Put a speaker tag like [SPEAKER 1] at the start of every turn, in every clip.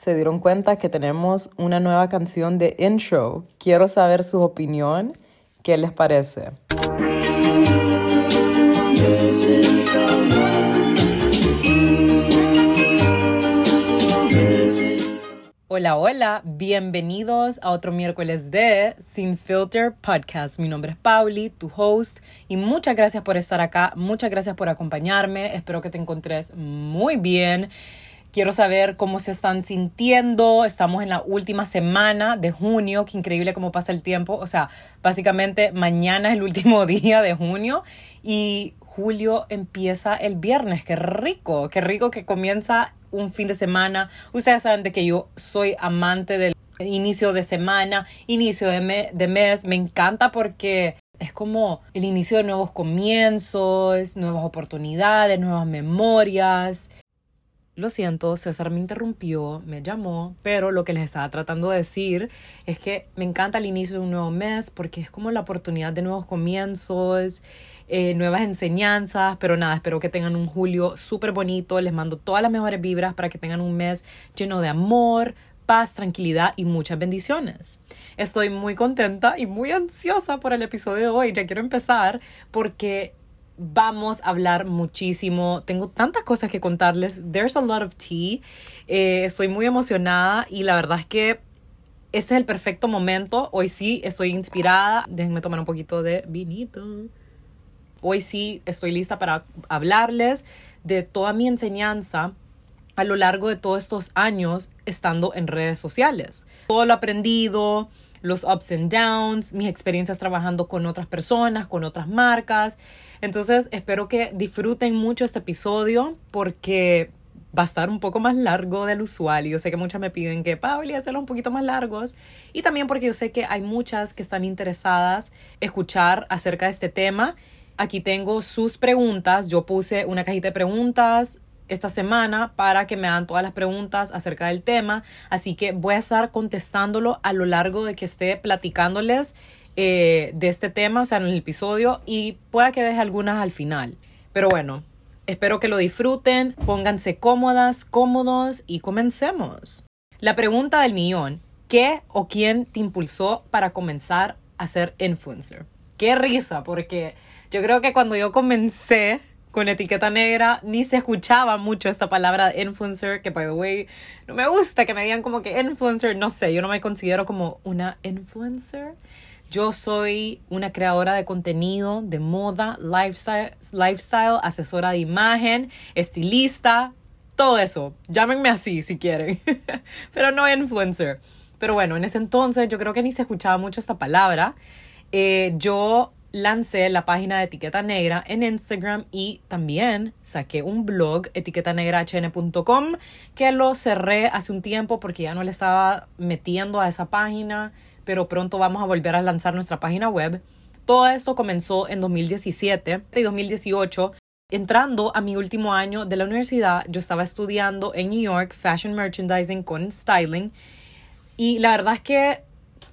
[SPEAKER 1] se dieron cuenta que tenemos una nueva canción de intro. Quiero saber su opinión. ¿Qué les parece? Hola, hola, bienvenidos a otro miércoles de Sin Filter Podcast. Mi nombre es Pauli, tu host, y muchas gracias por estar acá, muchas gracias por acompañarme. Espero que te encontres muy bien. Quiero saber cómo se están sintiendo. Estamos en la última semana de junio. Qué increíble cómo pasa el tiempo. O sea, básicamente mañana es el último día de junio y julio empieza el viernes. Qué rico, qué rico que comienza un fin de semana. Ustedes saben de que yo soy amante del inicio de semana, inicio de, de mes. Me encanta porque es como el inicio de nuevos comienzos, nuevas oportunidades, nuevas memorias. Lo siento, César me interrumpió, me llamó, pero lo que les estaba tratando de decir es que me encanta el inicio de un nuevo mes porque es como la oportunidad de nuevos comienzos, eh, nuevas enseñanzas, pero nada, espero que tengan un julio súper bonito, les mando todas las mejores vibras para que tengan un mes lleno de amor, paz, tranquilidad y muchas bendiciones. Estoy muy contenta y muy ansiosa por el episodio de hoy, ya quiero empezar porque vamos a hablar muchísimo. Tengo tantas cosas que contarles. There's a lot of tea. Eh, estoy muy emocionada y la verdad es que este es el perfecto momento. Hoy sí estoy inspirada. Déjenme tomar un poquito de vinito. Hoy sí estoy lista para hablarles de toda mi enseñanza a lo largo de todos estos años estando en redes sociales. Todo lo aprendido, los ups and downs, mis experiencias trabajando con otras personas, con otras marcas. Entonces espero que disfruten mucho este episodio porque va a estar un poco más largo del usual. Yo sé que muchas me piden que, Pablo, hacerlo un poquito más largos. Y también porque yo sé que hay muchas que están interesadas escuchar acerca de este tema. Aquí tengo sus preguntas. Yo puse una cajita de preguntas esta semana para que me hagan todas las preguntas acerca del tema. Así que voy a estar contestándolo a lo largo de que esté platicándoles eh, de este tema, o sea, en el episodio, y pueda que deje algunas al final. Pero bueno, espero que lo disfruten, pónganse cómodas, cómodos y comencemos. La pregunta del millón, ¿qué o quién te impulsó para comenzar a ser influencer? Qué risa, porque yo creo que cuando yo comencé con etiqueta negra, ni se escuchaba mucho esta palabra influencer, que by the way, no me gusta que me digan como que influencer, no sé, yo no me considero como una influencer. Yo soy una creadora de contenido, de moda, lifestyle, lifestyle, asesora de imagen, estilista, todo eso. Llámenme así si quieren, pero no influencer. Pero bueno, en ese entonces yo creo que ni se escuchaba mucho esta palabra. Eh, yo lancé la página de Etiqueta Negra en Instagram y también saqué un blog, etiquetanegrahn.com, que lo cerré hace un tiempo porque ya no le estaba metiendo a esa página, pero pronto vamos a volver a lanzar nuestra página web. Todo esto comenzó en 2017 y 2018. Entrando a mi último año de la universidad, yo estaba estudiando en New York Fashion Merchandising con Styling y la verdad es que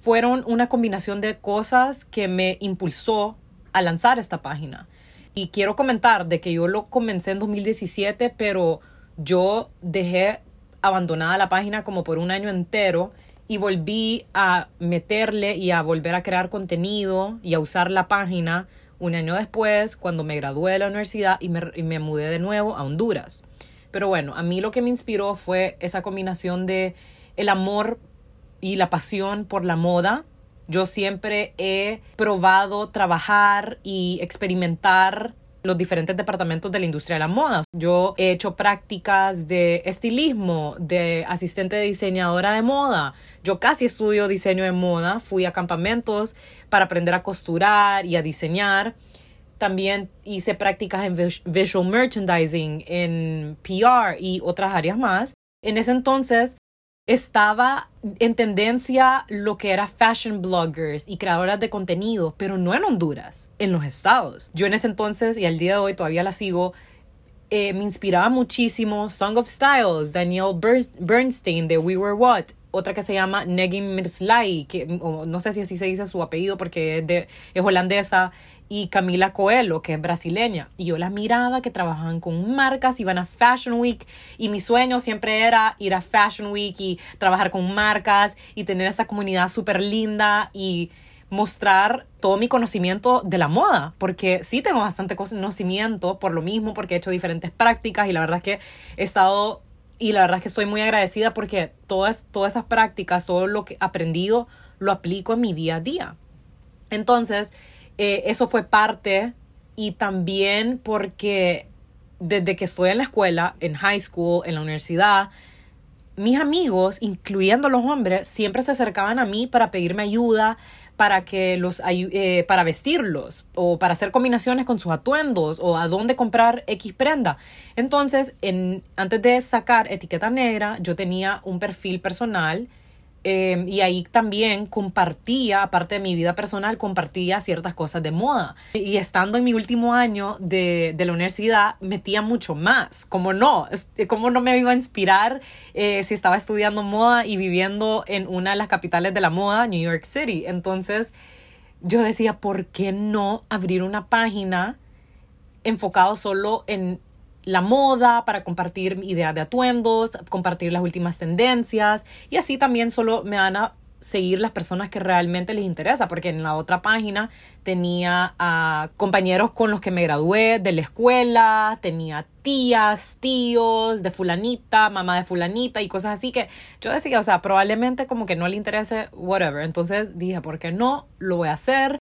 [SPEAKER 1] fueron una combinación de cosas que me impulsó a lanzar esta página. Y quiero comentar de que yo lo comencé en 2017, pero yo dejé abandonada la página como por un año entero y volví a meterle y a volver a crear contenido y a usar la página un año después cuando me gradué de la universidad y me, y me mudé de nuevo a Honduras. Pero bueno, a mí lo que me inspiró fue esa combinación de el amor y la pasión por la moda. Yo siempre he probado trabajar y experimentar los diferentes departamentos de la industria de la moda. Yo he hecho prácticas de estilismo, de asistente de diseñadora de moda. Yo casi estudio diseño de moda. Fui a campamentos para aprender a costurar y a diseñar. También hice prácticas en visual merchandising, en PR y otras áreas más. En ese entonces estaba en tendencia lo que era fashion bloggers y creadoras de contenido, pero no en Honduras, en los estados. Yo en ese entonces y al día de hoy todavía la sigo, eh, me inspiraba muchísimo Song of Styles, Danielle Bernstein de We Were What, otra que se llama Negin Mirslai, que no sé si así se dice su apellido porque es, de, es holandesa, y Camila Coelho, que es brasileña. Y yo las miraba que trabajaban con marcas, iban a Fashion Week, y mi sueño siempre era ir a Fashion Week y trabajar con marcas y tener esa comunidad súper linda y mostrar todo mi conocimiento de la moda, porque sí tengo bastante conocimiento por lo mismo, porque he hecho diferentes prácticas y la verdad es que he estado y la verdad es que estoy muy agradecida porque todas, todas esas prácticas, todo lo que he aprendido, lo aplico en mi día a día. Entonces, eh, eso fue parte y también porque desde que estoy en la escuela, en high school, en la universidad, mis amigos, incluyendo los hombres, siempre se acercaban a mí para pedirme ayuda, para que los eh, para vestirlos o para hacer combinaciones con sus atuendos o a dónde comprar X prenda. Entonces, en, antes de sacar etiqueta negra, yo tenía un perfil personal Em, y ahí también compartía, aparte de mi vida personal, compartía ciertas cosas de moda. Y estando en mi último año de, de la universidad, metía mucho más. Como no, como no me iba a inspirar eh, si estaba estudiando moda y viviendo en una de las capitales de la moda, New York City. Entonces, yo decía, ¿por qué no abrir una página enfocado solo en la moda, para compartir ideas de atuendos, compartir las últimas tendencias y así también solo me van a seguir las personas que realmente les interesa, porque en la otra página tenía a compañeros con los que me gradué de la escuela, tenía tías, tíos de fulanita, mamá de fulanita y cosas así que yo decía, o sea, probablemente como que no le interese, whatever. Entonces dije, ¿por qué no? Lo voy a hacer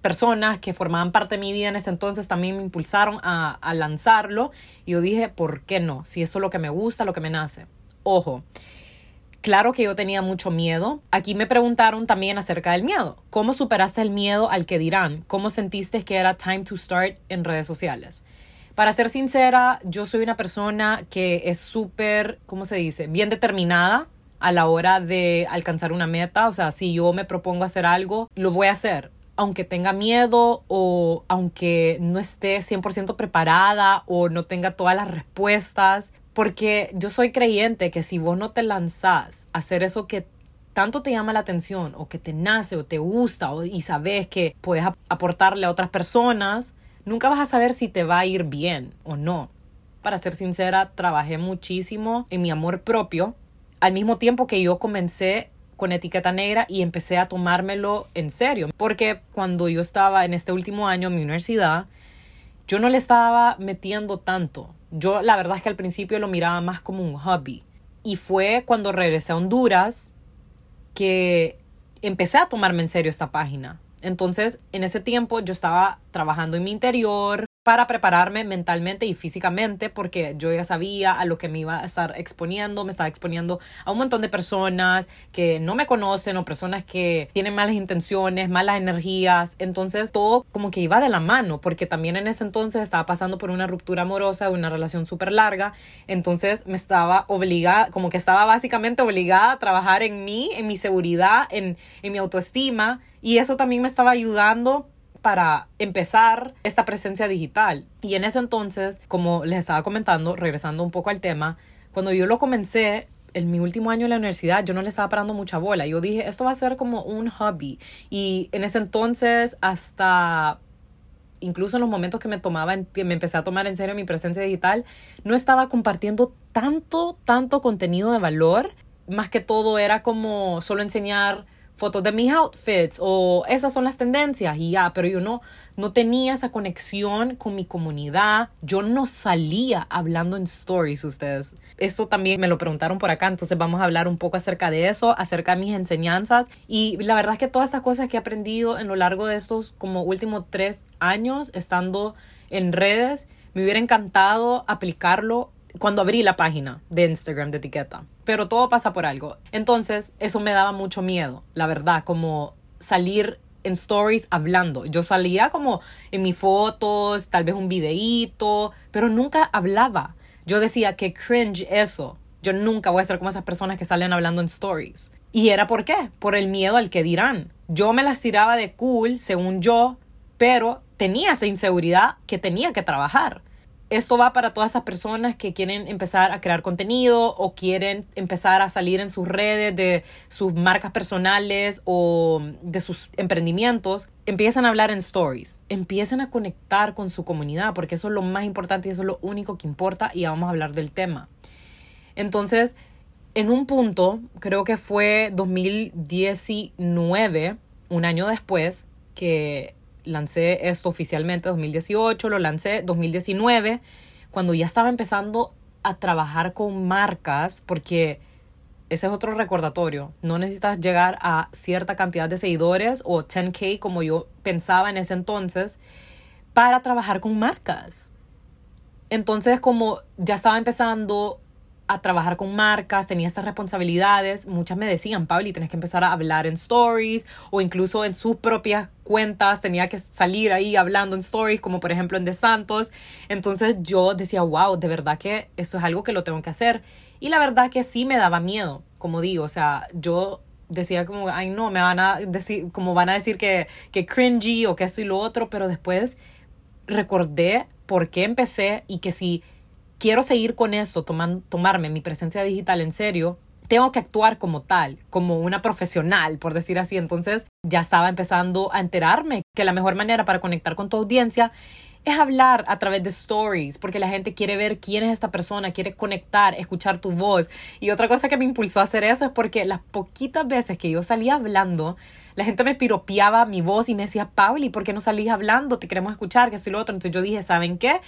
[SPEAKER 1] personas que formaban parte de mi vida en ese entonces también me impulsaron a, lanzarlo y yo dije, ¿por qué no? Si eso es lo que me gusta, lo que me nace. Ojo, claro que yo tenía mucho miedo. Aquí me preguntaron también acerca del miedo. ¿Cómo superaste el miedo al que dirán? ¿Cómo sentiste que era time to start en redes sociales? Para ser sincera, yo soy una persona que es súper, ¿cómo se dice? Bien determinada a la hora de alcanzar una meta. O sea, si yo me propongo hacer algo, lo voy a hacer aunque tenga miedo o aunque no esté 100% preparada o no tenga todas las respuestas, porque yo soy creyente que si vos no te lanzás a hacer eso que tanto te llama la atención o que te nace o te gusta o, y sabes que puedes aportarle a otras personas, nunca vas a saber si te va a ir bien o no. Para ser sincera, trabajé muchísimo en mi amor propio al mismo tiempo que yo comencé con etiqueta negra y empecé a tomármelo en serio. Porque cuando yo estaba en este último año en mi universidad, yo no le estaba metiendo tanto. Yo la verdad es que al principio lo miraba más como un hobby. Y fue cuando regresé a Honduras que empecé a tomarme en serio esta página. Entonces, en ese tiempo yo estaba trabajando en mi interior, para prepararme mentalmente y físicamente porque yo ya sabía a lo que me iba a estar exponiendo, me estaba exponiendo a un montón de personas que no me conocen o personas que tienen malas intenciones, malas energías, entonces todo como que iba de la mano porque también en ese entonces estaba pasando por una ruptura amorosa una relación súper larga, entonces me estaba obligada, como que estaba básicamente obligada a trabajar en mí, en mi seguridad, en, en mi autoestima. Y eso también me estaba ayudando para empezar esta presencia digital. Y en ese entonces, como les estaba comentando, regresando un poco al tema, cuando yo lo comencé, en mi último año en la universidad, yo no le estaba parando mucha bola. Yo dije, esto va a ser como un hobby. Y en ese entonces, hasta incluso en los momentos que me tomaba, que me empecé a tomar en serio mi presencia digital, no estaba compartiendo tanto, tanto contenido de valor. Más que todo era como solo enseñar fotos de mis outfits o esas son las tendencias y ya, pero yo no, no tenía esa conexión con mi comunidad, yo no salía hablando en stories ustedes. Eso también me lo preguntaron por acá, entonces vamos a hablar un poco acerca de eso, acerca de mis enseñanzas y la verdad es que todas estas cosas que he aprendido en lo largo de estos como últimos tres años estando en redes, me hubiera encantado aplicarlo cuando abrí la página de Instagram de etiqueta. Pero todo pasa por algo. Entonces, eso me daba mucho miedo, la verdad, como salir en stories hablando. Yo salía como en mis fotos, tal vez un videíto, pero nunca hablaba. Yo decía que cringe eso. Yo nunca voy a ser como esas personas que salen hablando en stories. ¿Y era por qué? Por el miedo al que dirán. Yo me las tiraba de cool, según yo, pero tenía esa inseguridad que tenía que trabajar. Esto va para todas esas personas que quieren empezar a crear contenido o quieren empezar a salir en sus redes de sus marcas personales o de sus emprendimientos. Empiezan a hablar en stories, empiezan a conectar con su comunidad porque eso es lo más importante y eso es lo único que importa y vamos a hablar del tema. Entonces, en un punto, creo que fue 2019, un año después, que lancé esto oficialmente 2018, lo lancé 2019, cuando ya estaba empezando a trabajar con marcas, porque ese es otro recordatorio, no necesitas llegar a cierta cantidad de seguidores o 10k como yo pensaba en ese entonces para trabajar con marcas. Entonces, como ya estaba empezando a trabajar con marcas, tenía estas responsabilidades. Muchas me decían, Pablo, tienes que empezar a hablar en stories o incluso en sus propias cuentas, tenía que salir ahí hablando en stories, como por ejemplo en De Santos. Entonces yo decía, wow, de verdad que eso es algo que lo tengo que hacer. Y la verdad que sí me daba miedo, como digo, o sea, yo decía como, ay no, me van a decir, como van a decir que, que cringy o que esto y lo otro, pero después recordé por qué empecé y que si quiero seguir con esto, tomarme mi presencia digital en serio, tengo que actuar como tal, como una profesional, por decir así. Entonces ya estaba empezando a enterarme que la mejor manera para conectar con tu audiencia es hablar a través de stories, porque la gente quiere ver quién es esta persona, quiere conectar, escuchar tu voz. Y otra cosa que me impulsó a hacer eso es porque las poquitas veces que yo salía hablando, la gente me piropeaba mi voz y me decía, Pauli, ¿por qué no salís hablando? Te queremos escuchar, que esto y lo otro. Entonces yo dije, ¿saben qué?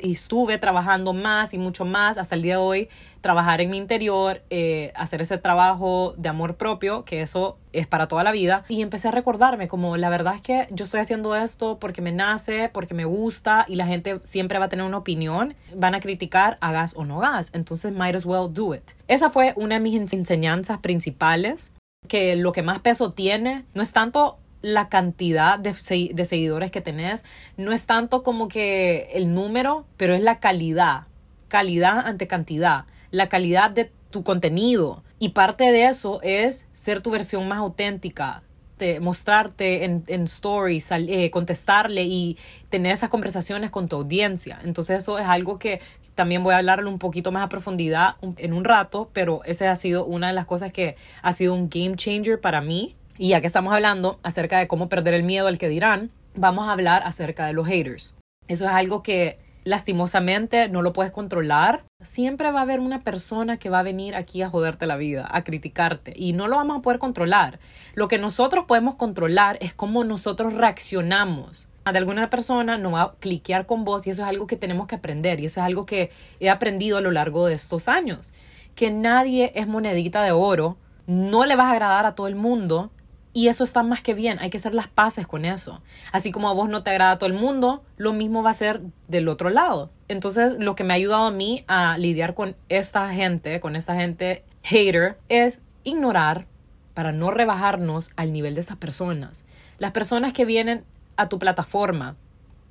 [SPEAKER 1] Y estuve trabajando más y mucho más hasta el día de hoy, trabajar en mi interior, eh, hacer ese trabajo de amor propio, que eso es para toda la vida. Y empecé a recordarme como la verdad es que yo estoy haciendo esto porque me nace, porque me gusta y la gente siempre va a tener una opinión. Van a criticar, hagas o no hagas. Entonces, might as well do it. Esa fue una de mis enseñanzas principales que lo que más peso tiene no es tanto la cantidad de, seguidores que tenés, no es tanto como que el número, pero es la calidad, calidad ante cantidad, la calidad de tu contenido. Y parte de eso es ser tu versión más auténtica, de mostrarte en, en stories, eh, contestarle y tener esas conversaciones con tu audiencia. Entonces eso es algo que también voy a hablarle un poquito más a profundidad en un rato, pero esa ha sido una de las cosas que ha sido un game changer para mí. Y ya que estamos hablando acerca de cómo perder el miedo al que dirán, vamos a hablar acerca de los haters. Eso es algo que lastimosamente no lo puedes controlar. Siempre va a haber una persona que va a venir aquí a joderte la vida, a criticarte, y no lo vamos a poder controlar. Lo que nosotros podemos controlar es cómo nosotros reaccionamos de alguna persona no va a cliquear con vos y eso es algo que tenemos que aprender y eso es algo que he aprendido a lo largo de estos años. Que nadie es monedita de oro, no le vas a agradar a todo el mundo y eso está más que bien, hay que hacer las paces con eso. Así como a vos no te agrada a todo el mundo, lo mismo va a ser del otro lado. Entonces, lo que me ha ayudado a mí a lidiar con esta gente, con esta gente hater, es ignorar para no rebajarnos al nivel de esas personas. Las personas que vienen a tu plataforma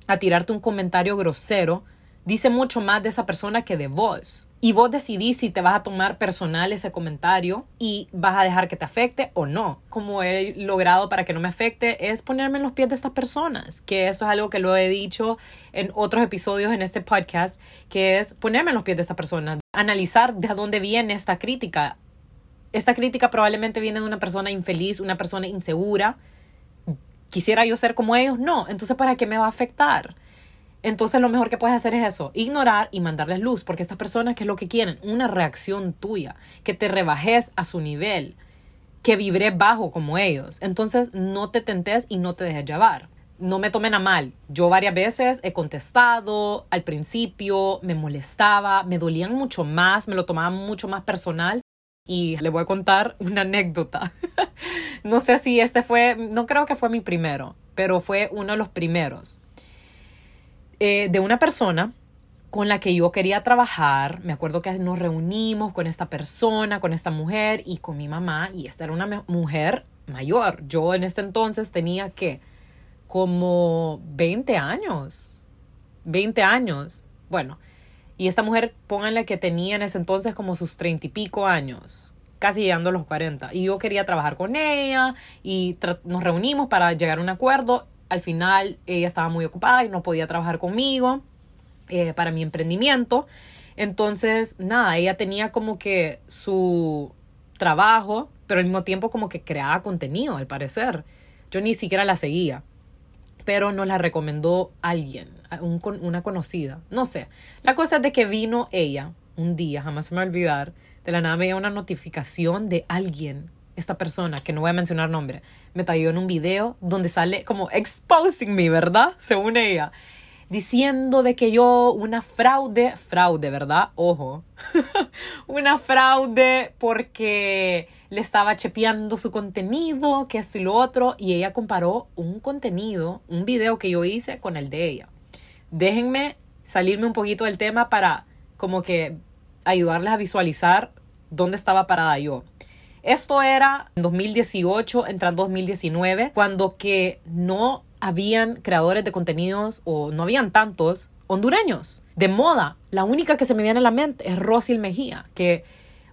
[SPEAKER 1] a tirarte un comentario grosero, dice mucho más de esa persona que de vos. Y vos decidís si te vas a tomar personal ese comentario y vas a dejar que te afecte o no. Como he logrado para que no me afecte es ponerme en los pies de estas personas, que eso es algo que lo he dicho en otros episodios en este podcast, que es ponerme en los pies de esta persona, analizar de dónde viene esta crítica. Esta crítica probablemente viene de una persona infeliz, una persona insegura, ¿Quisiera yo ser como ellos? No. Entonces, ¿para qué me va a afectar? Entonces, lo mejor que puedes hacer es eso, ignorar y mandarles luz, porque estas personas, ¿qué es lo que quieren? Una reacción tuya, que te rebajes a su nivel, que vibre bajo como ellos. Entonces, no te tentes y no te dejes llevar. No me tomen a mal. Yo varias veces he contestado, al principio me molestaba, me dolían mucho más, me lo tomaba mucho más personal y le voy a contar una anécdota. no sé si este fue, no creo que fue mi primero, pero fue uno de los primeros. Eh, de una persona con la que yo quería trabajar. Me acuerdo que nos reunimos con esta persona, con esta mujer y con mi mamá. Y esta era una mujer mayor. Yo en este entonces tenía que como 20 años. 20 años. Bueno, y esta mujer, pónganle que tenía en ese entonces como sus treinta y pico años, casi llegando a los 40. Y yo quería trabajar con ella y nos reunimos para llegar a un acuerdo. Al final ella estaba muy ocupada y no podía trabajar conmigo. eh, para mi emprendimiento. Entonces, nada, ella tenía como que su trabajo, pero al mismo tiempo como que creaba contenido, al parecer. Yo ni siquiera la seguía, pero nos la recomendó alguien, una conocida, no sé. La cosa es de que vino ella un día, jamás se me va a olvidar, de la nada me dio una notificación de alguien, esta persona, que no voy a mencionar nombre, me talló en un video donde sale como exposing me, ¿verdad? Según ella diciendo de que yo una fraude, fraude, ¿verdad? Ojo, una fraude porque le estaba chepeando su contenido, que esto y lo otro, y ella comparó un contenido, un video que yo hice con el de ella. Déjenme salirme un poquito del tema para como que ayudarles a visualizar dónde estaba parada yo. Esto era en 2018, entrando 2019, cuando que no habían creadores de contenidos o no habían tantos hondureños de moda. La única que se me viene a la mente es Rosil Mejía, que,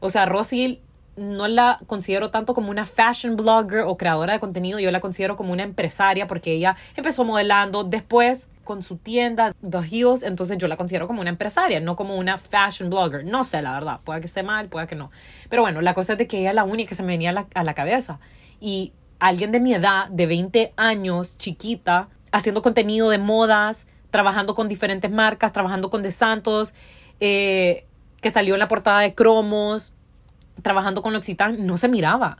[SPEAKER 1] o sea, Rosil no la considero tanto como una fashion blogger o creadora de contenido, yo la considero como una empresaria porque ella empezó modelando después con su tienda The Heels, entonces yo la considero como una empresaria, no como una fashion blogger. No sé, la verdad, puede que esté mal, puede que no. Pero bueno, la cosa es de que ella es la única que se me venía a la, a la cabeza. Y alguien de mi edad, de 20 años, chiquita, haciendo contenido de modas, trabajando con diferentes marcas, trabajando con De Santos, eh, que salió en la portada de Cromos, trabajando con L'Occitane, no se miraba.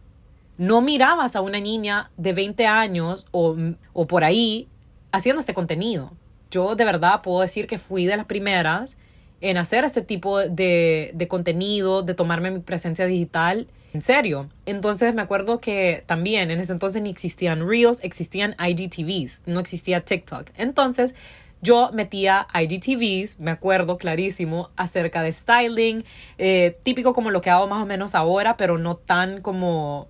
[SPEAKER 1] No mirabas a una niña de 20 años o, o por ahí haciendo este contenido. Yo de verdad puedo decir que fui de las primeras en hacer este tipo de, de contenido, de tomarme mi presencia digital en serio. Entonces me acuerdo que también en ese entonces ni existían Reels, existían IGTVs, no existía TikTok. Entonces yo metía IGTVs, me acuerdo clarísimo, acerca de styling, eh, típico como lo que hago más o menos ahora, pero no tan como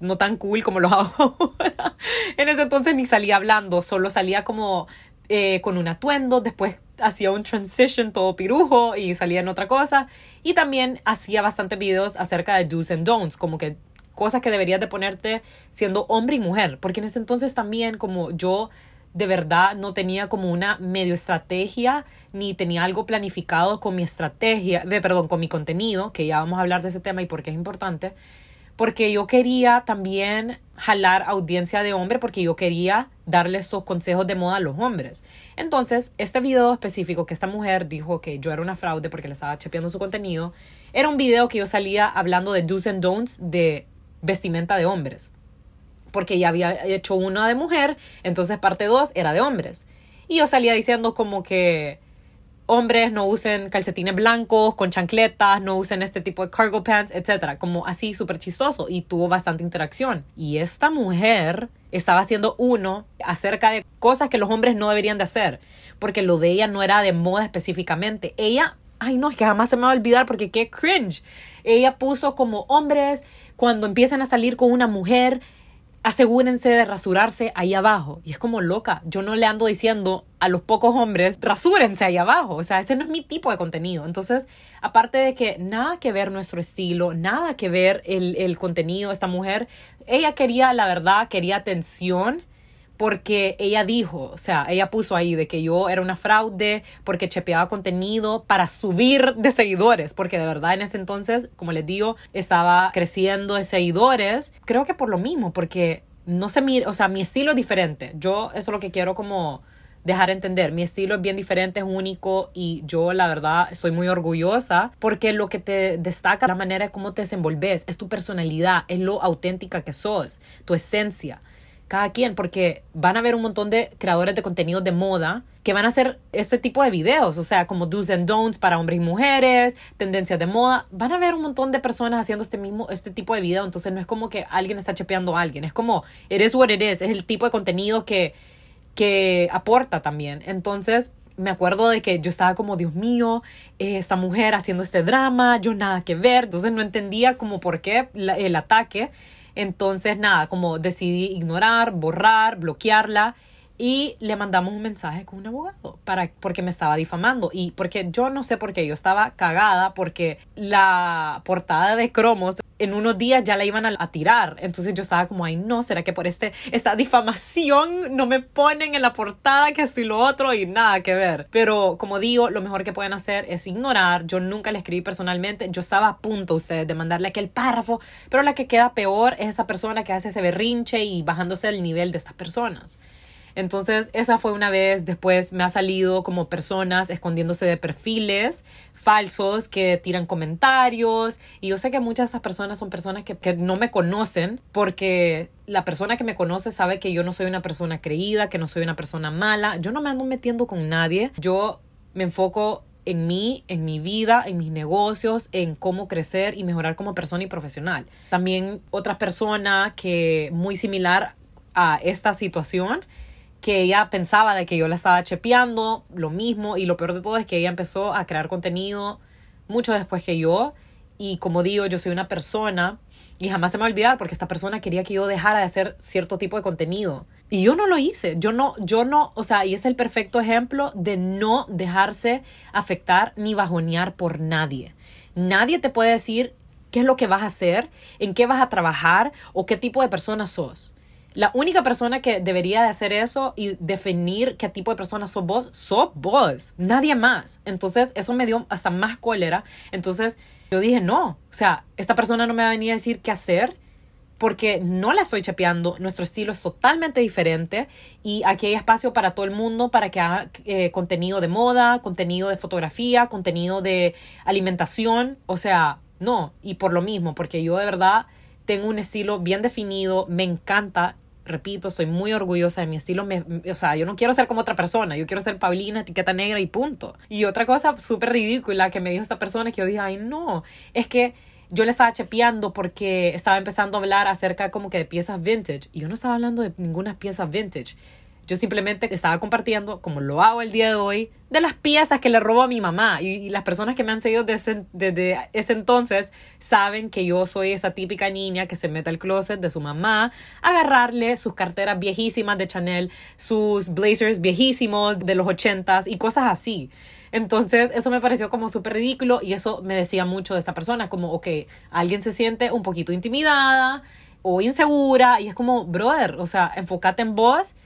[SPEAKER 1] no tan cool como lo hago en ese entonces ni salía hablando, solo salía como eh, con un atuendo, después hacía un transition todo pirujo y salía en otra cosa. Y también hacía bastantes videos acerca de do's and don'ts, como que cosas que deberías de ponerte siendo hombre y mujer. Porque en ese entonces también como yo de verdad no tenía como una medio estrategia ni tenía algo planificado con mi estrategia, perdón, con mi contenido, que ya vamos a hablar de ese tema y por qué es importante porque yo quería también jalar audiencia de hombre porque yo quería darle estos consejos de moda a los hombres. Entonces, este video específico que esta mujer dijo que yo era una fraude porque le estaba chepeando su contenido, era un video que yo salía hablando de do's and don'ts de vestimenta de hombres. Porque ya había hecho una de mujer, entonces parte 2 era de hombres. Y yo salía diciendo como que hombres no usen calcetines blancos con chancletas, no usen este tipo de cargo pants, etcétera, como así súper chistoso y tuvo bastante interacción. Y esta mujer estaba haciendo uno acerca de cosas que los hombres no deberían de hacer, porque lo de ella no era de moda específicamente. Ella Ay, no, es que jamás se me va a olvidar porque qué cringe. Ella puso como hombres cuando empiezan a salir con una mujer, asegúrense de rasurarse ahí abajo. Y es como loca, yo no le ando diciendo a los pocos hombres, rasúrense ahí abajo. O sea, ese no es mi tipo de contenido. Entonces, aparte de que nada que ver nuestro estilo, nada que ver el, el contenido de esta mujer, ella quería, la verdad, quería atención porque ella dijo, o sea, ella puso ahí de que yo era una fraude porque chepeaba contenido para subir de seguidores, porque de verdad en ese entonces, como les digo, estaba creciendo de seguidores, creo que por lo mismo, porque no se mira, o sea, mi estilo es diferente. Yo eso es lo que quiero como dejar entender. Mi estilo es bien diferente, es único y yo la verdad soy muy orgullosa porque lo que te destaca la manera de cómo te desenvolves, es tu personalidad, es lo auténtica que sos, tu esencia cada quien, porque van a haber un montón de creadores de contenido de moda que van a hacer este tipo de videos, o sea, como do's and don'ts para hombres y mujeres, tendencias de moda. Van a haber un montón de personas haciendo este mismo, este tipo de video, entonces no es como que alguien está chepeando a alguien, es como, it is what it is, es el tipo de contenido que, que aporta también. Entonces, me acuerdo de que yo estaba como, Dios mío, eh, esta mujer haciendo este drama, yo nada que ver, entonces no entendía como por qué el ataque. Entonces, nada, como decidí ignorar, borrar, bloquearla. Y le mandamos un mensaje con un abogado para, porque me estaba difamando y porque yo no sé por qué, yo estaba cagada porque la portada de Cromos en unos días ya la iban a, tirar. Entonces yo estaba como, ay, no, ¿será que por este, esta difamación no me ponen en la portada que así lo otro y nada que ver? Pero como digo, lo mejor que pueden hacer es ignorar. Yo nunca le escribí personalmente. Yo estaba a punto, ustedes, de mandarle aquel párrafo, pero la que queda peor es esa persona que hace ese berrinche y bajándose el nivel de estas personas. Entonces, esa fue una vez, después me ha salido como personas escondiéndose de perfiles falsos que tiran comentarios. Y yo sé que muchas de estas personas son personas que, que no me conocen porque la persona que me conoce sabe que yo no soy una persona creída, que no soy una persona mala. Yo no me ando metiendo con nadie. Yo me enfoco en mí, en mi vida, en mis negocios, en cómo crecer y mejorar como persona y profesional. También otra persona que muy similar a esta situación que ella pensaba de que yo la estaba chepeando, lo mismo, y lo peor de todo es que ella empezó a crear contenido mucho después que yo, y como digo, yo soy una persona, y jamás se me va a olvidar, porque esta persona quería que yo dejara de hacer cierto tipo de contenido. Y yo no lo hice, yo no, yo no, o sea, y es el perfecto ejemplo de no dejarse afectar ni bajonear por nadie. Nadie te puede decir qué es lo que vas a hacer, en qué vas a trabajar o qué tipo de persona sos. La única persona que debería de hacer eso y definir qué tipo de persona sos vos, sos vos, nadie más. Entonces eso me dio hasta más cólera. Entonces yo dije, no, o sea, esta persona no me va a venir a decir qué hacer porque no la estoy chapeando, nuestro estilo es totalmente diferente y aquí hay espacio para todo el mundo para que haga eh, contenido de moda, contenido de fotografía, contenido de alimentación, o sea, no, y por lo mismo, porque yo de verdad tengo un estilo bien definido, me encanta, repito, soy muy orgullosa de mi estilo, o sea, yo no quiero ser como otra persona, yo quiero ser Paulina, etiqueta negra y punto. Y otra cosa súper ridícula que me dijo esta persona que yo dije, ay no, es que yo le estaba chepeando porque estaba empezando a hablar acerca como que de piezas vintage y yo no estaba hablando de ninguna pieza vintage. Yo simplemente estaba compartiendo, como lo hago el día de hoy, de las piezas que le robó a mi mamá. Y, las personas que me han seguido desde, desde, ese entonces saben que yo soy esa típica niña que se mete al closet de su mamá agarrarle sus carteras viejísimas de Chanel, sus blazers viejísimos de los ochentas y cosas así. Entonces, eso me pareció como súper ridículo y eso me decía mucho de esta persona, como, ok, alguien se siente un poquito intimidada o insegura y es como, brother, o sea, enfócate en vos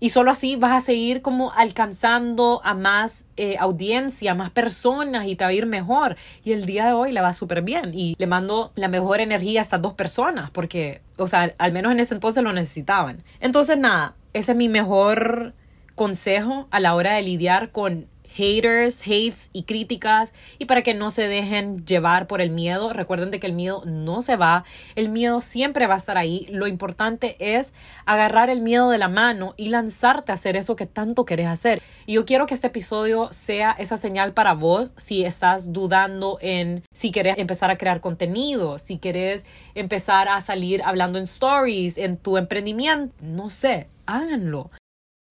[SPEAKER 1] y solo así vas a seguir como alcanzando a más eh, audiencia, más personas y te va a ir mejor. Y el día de hoy le va súper bien. Y le mando la mejor energía a estas dos personas porque, o sea, al menos en ese entonces lo necesitaban. Entonces, nada, ese es mi mejor consejo a la hora de lidiar con haters, hates y críticas y para que no se dejen llevar por el miedo. Recuerden de que el miedo no se va, el miedo siempre va a estar ahí. Lo importante es agarrar el miedo de la mano y lanzarte a hacer eso que tanto querés hacer. Y yo quiero que este episodio sea esa señal para vos si estás dudando en si querés empezar a crear contenido, si querés empezar a salir hablando en stories, en tu emprendimiento, no sé, háganlo.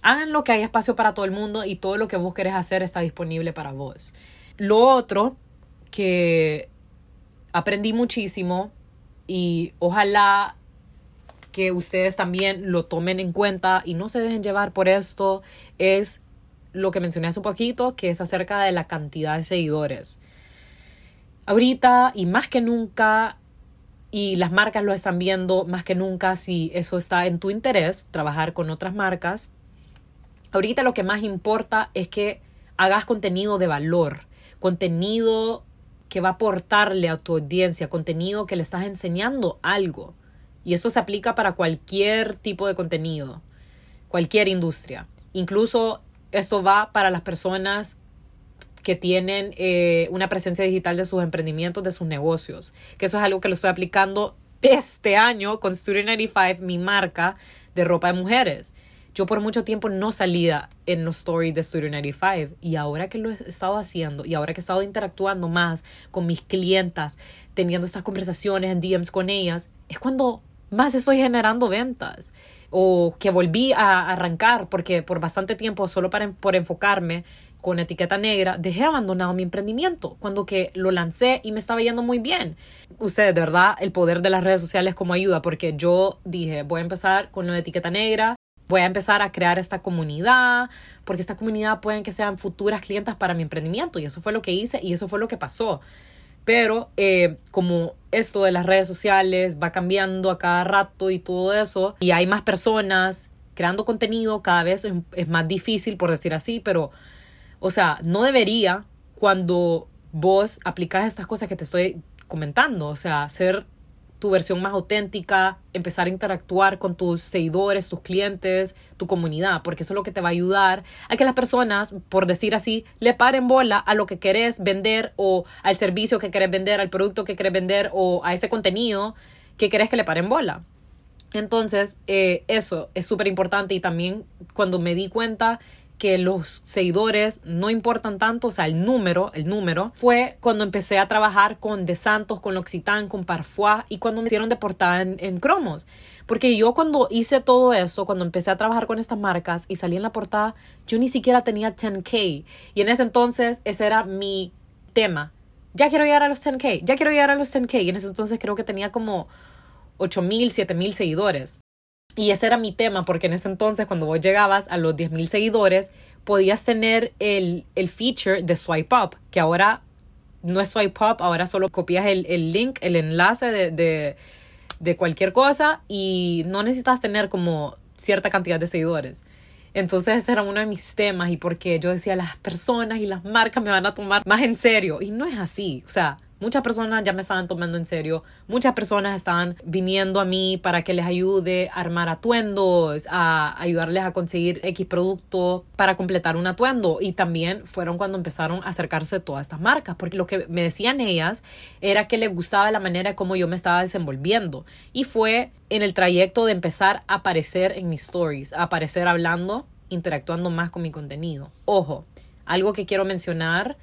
[SPEAKER 1] Hagan lo que hay espacio para todo el mundo y todo lo que vos querés hacer está disponible para vos. Lo otro que aprendí muchísimo y ojalá que ustedes también lo tomen en cuenta y no se dejen llevar por esto es lo que mencioné hace un poquito, que es acerca de la cantidad de seguidores. Ahorita y más que nunca, y las marcas lo están viendo más que nunca, si eso está en tu interés, trabajar con otras marcas, Ahorita lo que más importa es que hagas contenido de valor, contenido que va a aportarle a tu audiencia, contenido que le estás enseñando algo. Y eso se aplica para cualquier tipo de contenido, cualquier industria. Incluso esto va para las personas que tienen eh, una presencia digital de sus emprendimientos, de sus negocios. Que eso es algo que lo estoy aplicando este año con Studio 95, mi marca de ropa de mujeres. Yo por mucho tiempo no salía en los stories de Studio 95 y ahora que lo he estado haciendo y ahora que he estado interactuando más con mis clientas, teniendo estas conversaciones en DMs con ellas, es cuando más estoy generando ventas o que volví a arrancar porque por bastante tiempo solo para, por enfocarme con etiqueta negra, dejé abandonado mi emprendimiento cuando que lo lancé y me estaba yendo muy bien. Ustedes, de verdad, el poder de las redes sociales como ayuda, porque yo dije, voy a empezar con la etiqueta negra, voy a empezar a crear esta comunidad, porque esta comunidad pueden que sean futuras clientas para mi emprendimiento. Y eso fue lo que hice y eso fue lo que pasó. Pero eh, como esto de las redes sociales va cambiando a cada rato y todo eso, y hay más personas creando contenido, cada vez es, más difícil, por decir así, pero, o sea, no debería cuando vos aplicas estas cosas que te estoy comentando, o sea, ser tu versión más auténtica, empezar a interactuar con tus seguidores, tus clientes, tu comunidad, porque eso es lo que te va a ayudar a que las personas, por decir así, le paren bola a lo que querés vender o al servicio que querés vender, al producto que querés vender o a ese contenido que querés que le paren bola. Entonces, eh, eso es súper importante y también cuando me di cuenta que los seguidores no importan tanto, o sea, el número, el número, fue cuando empecé a trabajar con De Santos, con L'Occitane, con Parfois y cuando me hicieron de portada en, en, cromos. Porque yo cuando hice todo eso, cuando empecé a trabajar con estas marcas y salí en la portada, yo ni siquiera tenía 10K. Y en ese entonces ese era mi tema. Ya quiero llegar a los 10K, ya quiero llegar a los 10K. Y en ese entonces creo que tenía como 8.000, 7.000 seguidores. Y ese era mi tema, porque en ese entonces, cuando vos llegabas a los 10.000 seguidores, podías tener el, el, feature de swipe up, que ahora no es swipe up, ahora solo copias el, el link, el enlace de, de, de, cualquier cosa y no necesitas tener como cierta cantidad de seguidores. Entonces ese era uno de mis temas y porque yo decía, las personas y las marcas me van a tomar más en serio. Y no es así. O sea, Muchas personas ya me estaban tomando en serio. Muchas personas estaban viniendo a mí para que les ayude a armar atuendos, a ayudarles a conseguir X producto para completar un atuendo. Y también fueron cuando empezaron a acercarse todas estas marcas, porque lo que me decían ellas era que les gustaba la manera como yo me estaba desenvolviendo. Y fue en el trayecto de empezar a aparecer en mis stories, a aparecer hablando, interactuando más con mi contenido. Ojo, algo que quiero mencionar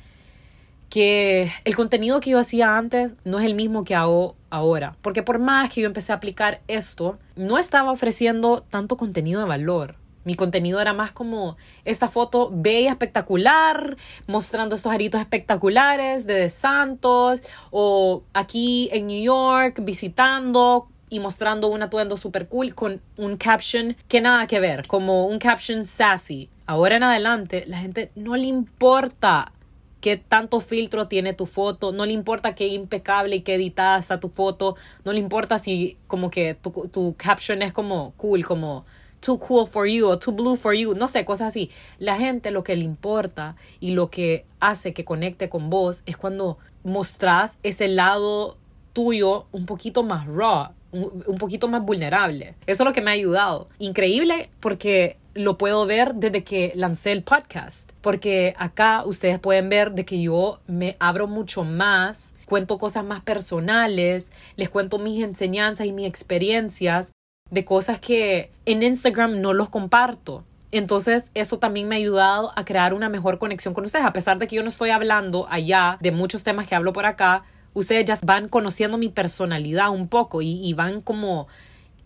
[SPEAKER 1] que el contenido que yo hacía antes no es el mismo que hago ahora. Porque por más que yo empecé a aplicar esto, no estaba ofreciendo tanto contenido de valor. Mi contenido era más como esta foto bella, espectacular, mostrando estos aritos espectaculares de De Santos, o aquí en New York visitando y mostrando un atuendo super cool con un caption que nada que ver, como un caption sassy. Ahora en adelante, la gente no le importa qué tanto filtro tiene tu foto, no le importa qué impecable y qué editada está tu foto, no le importa si como que tu, tu caption es como cool, como too cool for you o too blue for you, no sé, cosas así. La gente lo que le importa y lo que hace que conecte con vos es cuando mostrás ese lado tuyo un poquito más raw, un, poquito más vulnerable. Eso es lo que me ha ayudado. Increíble porque lo puedo ver desde que lancé el podcast, porque acá ustedes pueden ver de que yo me abro mucho más, cuento cosas más personales, les cuento mis enseñanzas y mis experiencias de cosas que en Instagram no los comparto. Entonces, eso también me ha ayudado a crear una mejor conexión con ustedes. A pesar de que yo no estoy hablando allá de muchos temas que hablo por acá, ustedes ya van conociendo mi personalidad un poco y, van como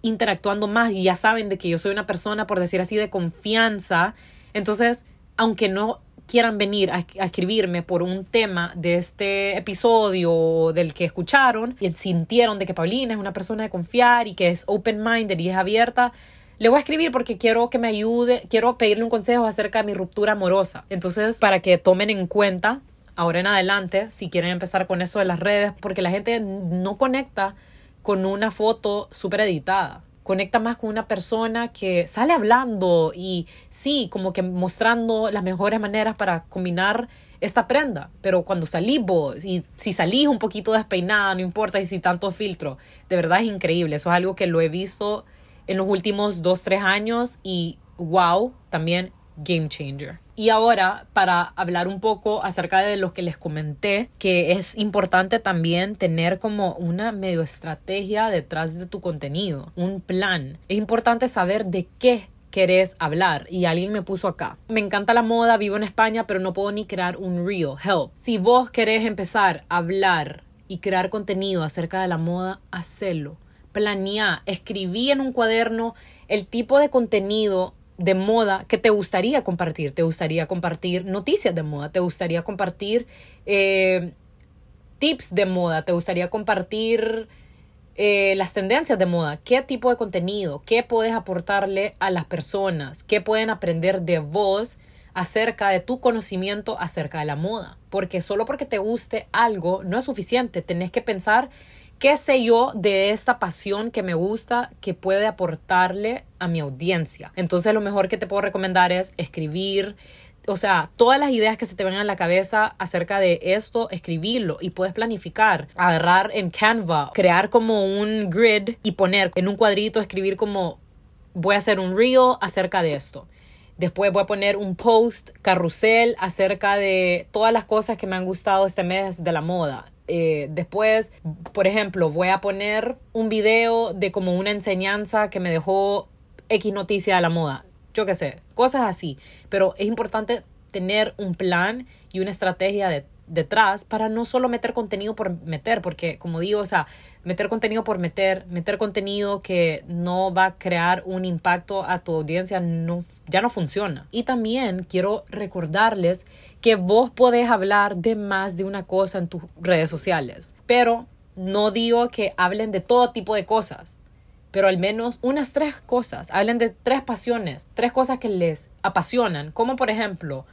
[SPEAKER 1] interactuando más y ya saben de que yo soy una persona, por decir así, de confianza. Entonces, aunque no quieran venir a, escribirme por un tema de este episodio del que escucharon y sintieron de que Paulina es una persona de confiar y que es open-minded y es abierta, le voy a escribir porque quiero que me ayude, quiero pedirle un consejo acerca de mi ruptura amorosa. Entonces, para que tomen en cuenta ahora en adelante, si quieren empezar con eso de las redes, porque la gente no conecta con una foto súper editada. Conecta más con una persona que sale hablando y sí, como que mostrando las mejores maneras para combinar esta prenda. Pero cuando salís vos y si salís un poquito despeinada, no importa y si tanto filtro, de verdad es increíble. Eso es algo que lo he visto en los últimos dos, tres años y wow, también game changer. Y ahora, para hablar un poco acerca de lo que les comenté, que es importante también tener como una medio estrategia detrás de tu contenido, un plan. Es importante saber de qué querés hablar y alguien me puso acá. Me encanta la moda, vivo en España, pero no puedo ni crear un reel. Help. Si vos querés empezar a hablar y crear contenido acerca de la moda, hacelo. Planea, escribí en un cuaderno el tipo de contenido de moda que te gustaría compartir. Te gustaría compartir noticias de moda, te gustaría compartir eh, tips de moda, te gustaría compartir eh, las tendencias de moda, qué tipo de contenido, qué puedes aportarle a las personas, qué pueden aprender de vos acerca de tu conocimiento acerca de la moda. Porque solo porque te guste algo no es suficiente, tenés que pensar qué sé yo de esta pasión que me gusta que puede aportarle a mi audiencia. Entonces lo mejor que te puedo recomendar es escribir, o sea, todas las ideas que se te vengan a la cabeza acerca de esto, escribirlo y puedes planificar, agarrar en Canva, crear como un grid y poner en un cuadrito, escribir como voy a hacer un reel acerca de esto. Después voy a poner un post carrusel acerca de todas las cosas que me han gustado este mes de la moda. Eh, después, por ejemplo, voy a poner un video de como una enseñanza que me dejó X noticia de la moda yo qué sé, cosas así. Pero es importante tener un plan y una estrategia detrás para no solo meter contenido por meter, porque como digo, o sea, meter contenido por meter, meter contenido que no va a crear un impacto a tu audiencia, no, ya no funciona. Y también quiero recordarles que vos podés hablar de más de una cosa en tus redes sociales, pero no digo que hablen de todo tipo de cosas pero al menos unas tres cosas. Hablen de tres pasiones, tres cosas que les apasionan, como por ejemplo,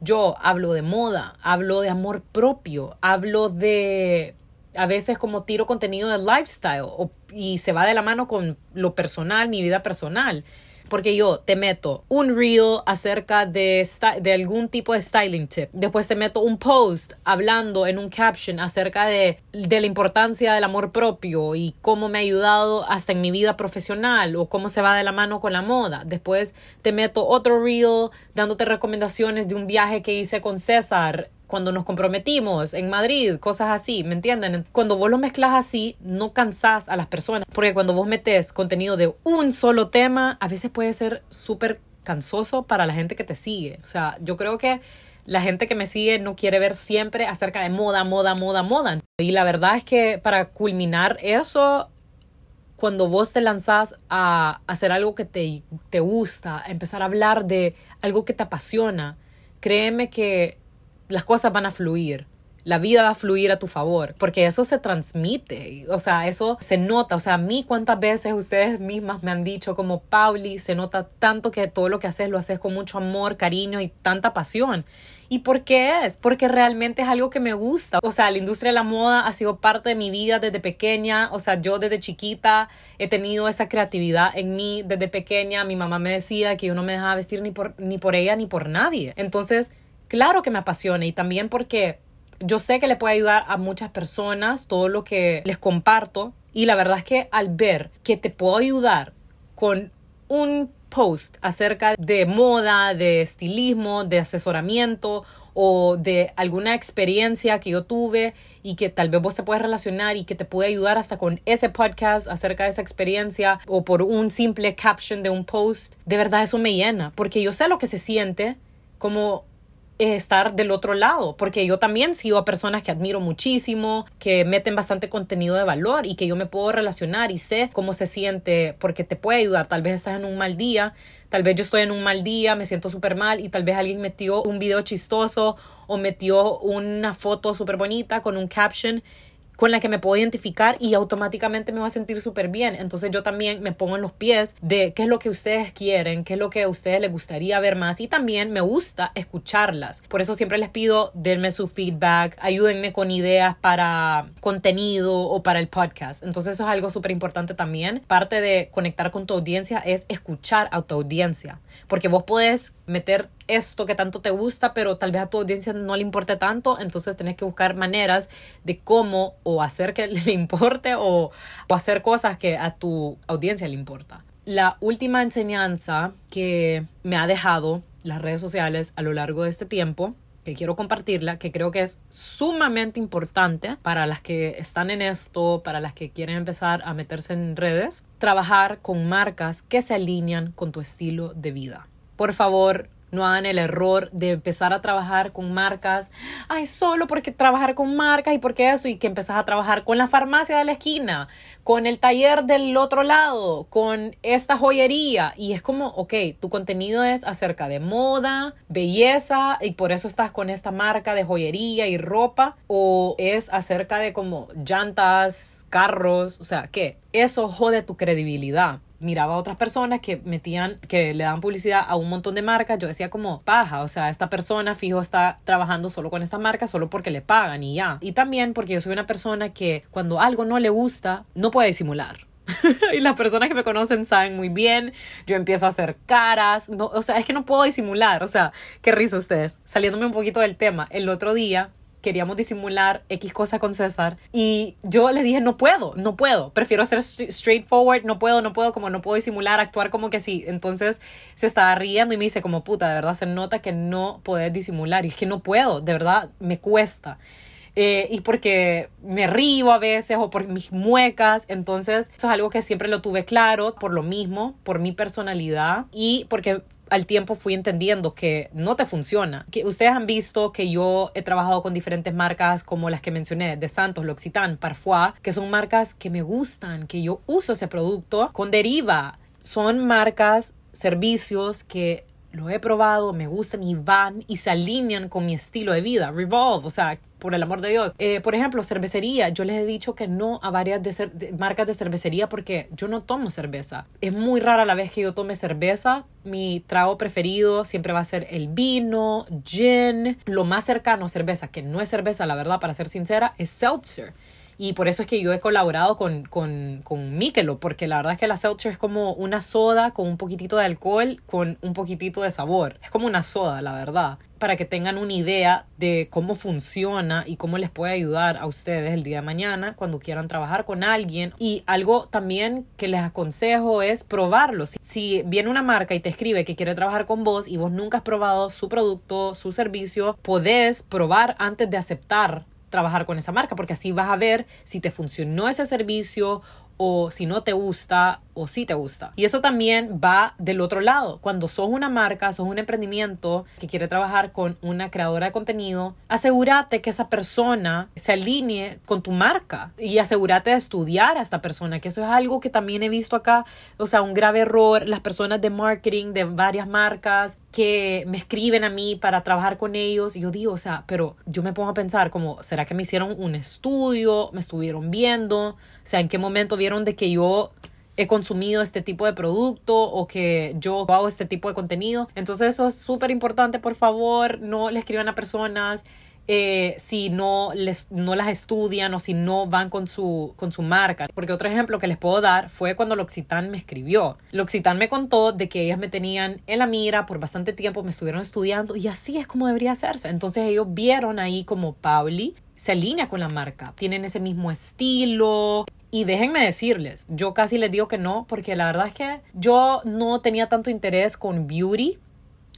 [SPEAKER 1] yo hablo de moda, hablo de amor propio, hablo de a veces como tiro contenido de lifestyle y se va de la mano con lo personal, mi vida personal porque yo te meto un reel acerca de, de algún tipo de styling tip. Después te meto un post hablando en un caption acerca de, de la importancia del amor propio y cómo me ha ayudado hasta en mi vida profesional o cómo se va de la mano con la moda. Después te meto otro reel dándote recomendaciones de un viaje que hice con César cuando nos comprometimos en Madrid, cosas así, ¿me entienden? Cuando vos lo mezclas así, no cansás a las personas, porque cuando vos metes contenido de un solo tema, a veces puede ser súper cansoso para la gente que te sigue. O sea, yo creo que la gente que me sigue no quiere ver siempre acerca de moda, moda, moda, moda. Y la verdad es que para culminar eso, cuando vos te lanzás a hacer algo que te, te gusta, a empezar a hablar de algo que te apasiona, créeme que las cosas van a fluir. La vida va a fluir a tu favor, porque eso se transmite, o sea, eso se nota, o sea, a mí cuántas veces ustedes mismas me han dicho como, Pauli, se nota tanto que todo lo que haces lo haces con mucho amor, cariño y tanta pasión. ¿Y por qué es? Porque realmente es algo que me gusta. O sea, la industria de la moda ha sido parte de mi vida desde pequeña. O sea, yo desde chiquita he tenido esa creatividad en mí desde pequeña. Mi mamá me decía que yo no me dejaba vestir ni por, ni por ella ni por nadie. Entonces, claro que me apasiona y también porque yo sé que le puede ayudar a muchas personas todo lo que les comparto y la verdad es que al ver que te puedo ayudar con un post acerca de moda, de estilismo, de asesoramiento o de alguna experiencia que yo tuve y que tal vez vos te puedes relacionar y que te puede ayudar hasta con ese podcast acerca de esa experiencia o por un simple caption de un post, de verdad eso me llena porque yo sé lo que se siente como estar del otro lado, porque yo también sigo a personas que admiro muchísimo, que meten bastante contenido de valor y que yo me puedo relacionar y sé cómo se siente, porque te puede ayudar. Tal vez estás en un mal día, tal vez yo estoy en un mal día, me siento súper mal y tal vez alguien metió un video chistoso o metió una foto súper bonita con un caption con la que me puedo identificar y automáticamente me va a sentir súper bien. Entonces yo también me pongo en los pies de qué es lo que ustedes quieren, qué es lo que a ustedes les gustaría ver más y también me gusta escucharlas. Por eso siempre les pido, denme su feedback, ayúdenme con ideas para contenido o para el podcast. Entonces eso es algo súper importante también. Parte de conectar con tu audiencia es escuchar a tu audiencia, porque vos podés meter esto que tanto te gusta, pero tal vez a tu audiencia no le importe tanto, entonces tenés que buscar maneras de cómo o hacer que le importe o, o hacer cosas que a tu audiencia le importa. La última enseñanza que me ha dejado las redes sociales a lo largo de este tiempo que quiero compartirla, que creo que es sumamente importante para las que están en esto, para las que quieren empezar a meterse en redes, trabajar con marcas que se alinean con tu estilo de vida. Por favor, no hagan el error de empezar a trabajar con marcas, ay, solo porque trabajar con marcas y porque eso, y que empezás a trabajar con la farmacia de la esquina, con el taller del otro lado, con esta joyería. Y es como, ok, tu contenido es acerca de moda, belleza, y por eso estás con esta marca de joyería y ropa, o es acerca de como llantas, carros, o sea, ¿qué? Eso jode tu credibilidad miraba a otras personas que metían, que le daban publicidad a un montón de marcas, yo decía como, paja, o sea, esta persona fijo está trabajando solo con esta marca, solo porque le pagan y ya. Y también porque yo soy una persona que cuando algo no le gusta, no puede disimular. y las personas que me conocen saben muy bien, yo empiezo a hacer caras, no, o sea, es que no puedo disimular, o sea, qué risa ustedes. Saliéndome un poquito del tema, el otro día queríamos disimular X cosa con César y yo le dije, no puedo, no puedo, prefiero ser straightforward, no puedo, no puedo, como no puedo disimular, actuar como que sí. Entonces se estaba riendo y me dice como puta, de verdad se nota que no puedes disimular y es que no puedo, de verdad me cuesta. Eh, y porque me río a veces o por mis muecas. Entonces, eso es algo que siempre lo tuve claro por lo mismo, por mi personalidad y porque al tiempo fui entendiendo que no te funciona. Que ustedes han visto que yo he trabajado con diferentes marcas como las que mencioné, de Santos, L'Occitane, Parfois, que son marcas que me gustan, que yo uso ese producto con deriva. Son marcas, servicios que lo he probado, me gustan y van y se alinean con mi estilo de vida. Revolve, o sea, por el amor de Dios. Eh, por ejemplo, cervecería. Yo les he dicho que no a varias de marcas de cervecería porque yo no tomo cerveza. Es muy rara la vez que yo tome cerveza. Mi trago preferido siempre va a ser el vino, gin. Lo más cercano a cerveza, que no es cerveza, la verdad, para ser sincera, es seltzer. Y por eso es que yo he colaborado con, con, con Michelob, porque la verdad es que la seltzer es como una soda con un poquitito de alcohol, con un poquitito de sabor. Es como una soda, la verdad para que tengan una idea de cómo funciona y cómo les puede ayudar a ustedes el día de mañana cuando quieran trabajar con alguien. Y algo también que les aconsejo es probarlo. Si, si viene una marca y te escribe que quiere trabajar con vos y vos nunca has probado su producto, su servicio, podés probar antes de aceptar trabajar con esa marca, porque así vas a ver si te funcionó ese servicio o si no te gusta o si te gusta. Y eso también va del otro lado. Cuando sos una marca, sos un emprendimiento que quiere trabajar con una creadora de contenido, asegúrate que esa persona se alinee con tu marca y asegúrate de estudiar a esta persona, que eso es algo que también he visto acá, o sea, un grave error, las personas de marketing de varias marcas que me escriben a mí para trabajar con ellos y yo digo, o sea, pero yo me pongo a pensar como, ¿será que me hicieron un estudio? ¿Me estuvieron viendo? O sea, ¿en qué momento vieron de que yo he consumido este tipo de producto o que yo hago este tipo de contenido. Entonces eso es súper importante, por favor, no le escriban a personas eh, si no, les, no las estudian o si no van con su, con su marca. Porque otro ejemplo que les puedo dar fue cuando L'Occitane me escribió. L'Occitane me contó de que ellas me tenían en la mira por bastante tiempo, me estuvieron estudiando y así es como debería hacerse. Entonces ellos vieron ahí como Pauli se alinea con la marca, tienen ese mismo estilo, y déjenme decirles, yo casi les digo que no, porque la verdad es que yo no tenía tanto interés con beauty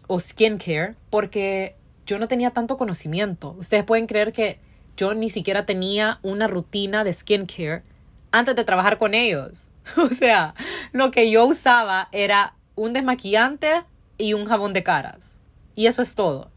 [SPEAKER 1] o skincare, porque yo no tenía tanto conocimiento. Ustedes pueden creer que yo ni siquiera tenía una rutina de skincare antes de trabajar con ellos. O sea, lo que yo usaba era un desmaquillante y un jabón de caras. Y eso es todo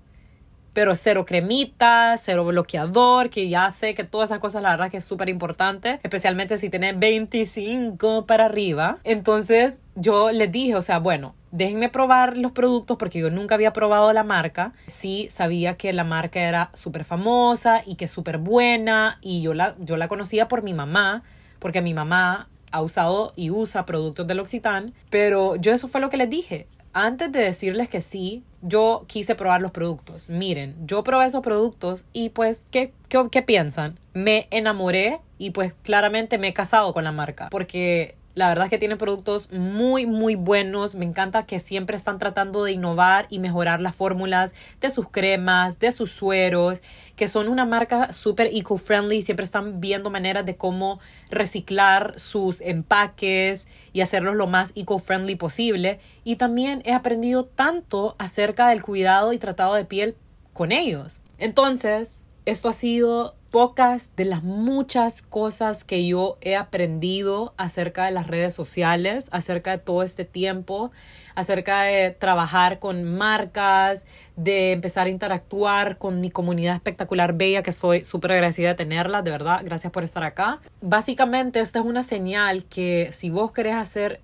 [SPEAKER 1] pero cero cremita, cero bloqueador, que ya sé que todas esas cosas la verdad que es súper importante, especialmente si tienes 25 para arriba. Entonces yo les dije, o sea, bueno, déjenme probar los productos porque yo nunca había probado la marca. Sí sabía que la marca era súper famosa y que es súper buena y yo la, yo la conocía por mi mamá, porque mi mamá ha usado y usa productos del L'Occitane, pero yo eso fue lo que les dije antes de decirles que sí, yo quise probar los productos. Miren, yo probé esos productos y pues, ¿qué, qué, qué piensan? Me enamoré y pues claramente me he casado con la marca porque la verdad es que tiene productos muy, muy buenos. Me encanta que siempre están tratando de innovar y mejorar las fórmulas de sus cremas, de sus sueros, que son una marca súper eco-friendly. Siempre están viendo maneras de cómo reciclar sus empaques y hacerlos lo más eco-friendly posible. Y también he aprendido tanto acerca del cuidado y tratado de piel con ellos. Entonces, esto ha sido pocas de las muchas cosas que yo he aprendido acerca de las redes sociales, acerca de todo este tiempo, acerca de trabajar con marcas, de empezar a interactuar con mi comunidad espectacular bella, que soy súper agradecida de tenerla, de verdad, gracias por estar acá. Básicamente, esta es una señal que si vos querés hacer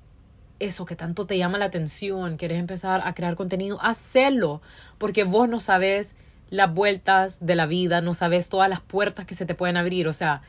[SPEAKER 1] eso que tanto te llama la atención, querés empezar a crear contenido, hacelo, porque vos no sabes las vueltas de la vida, no sabes todas las puertas que se te pueden abrir. O sea,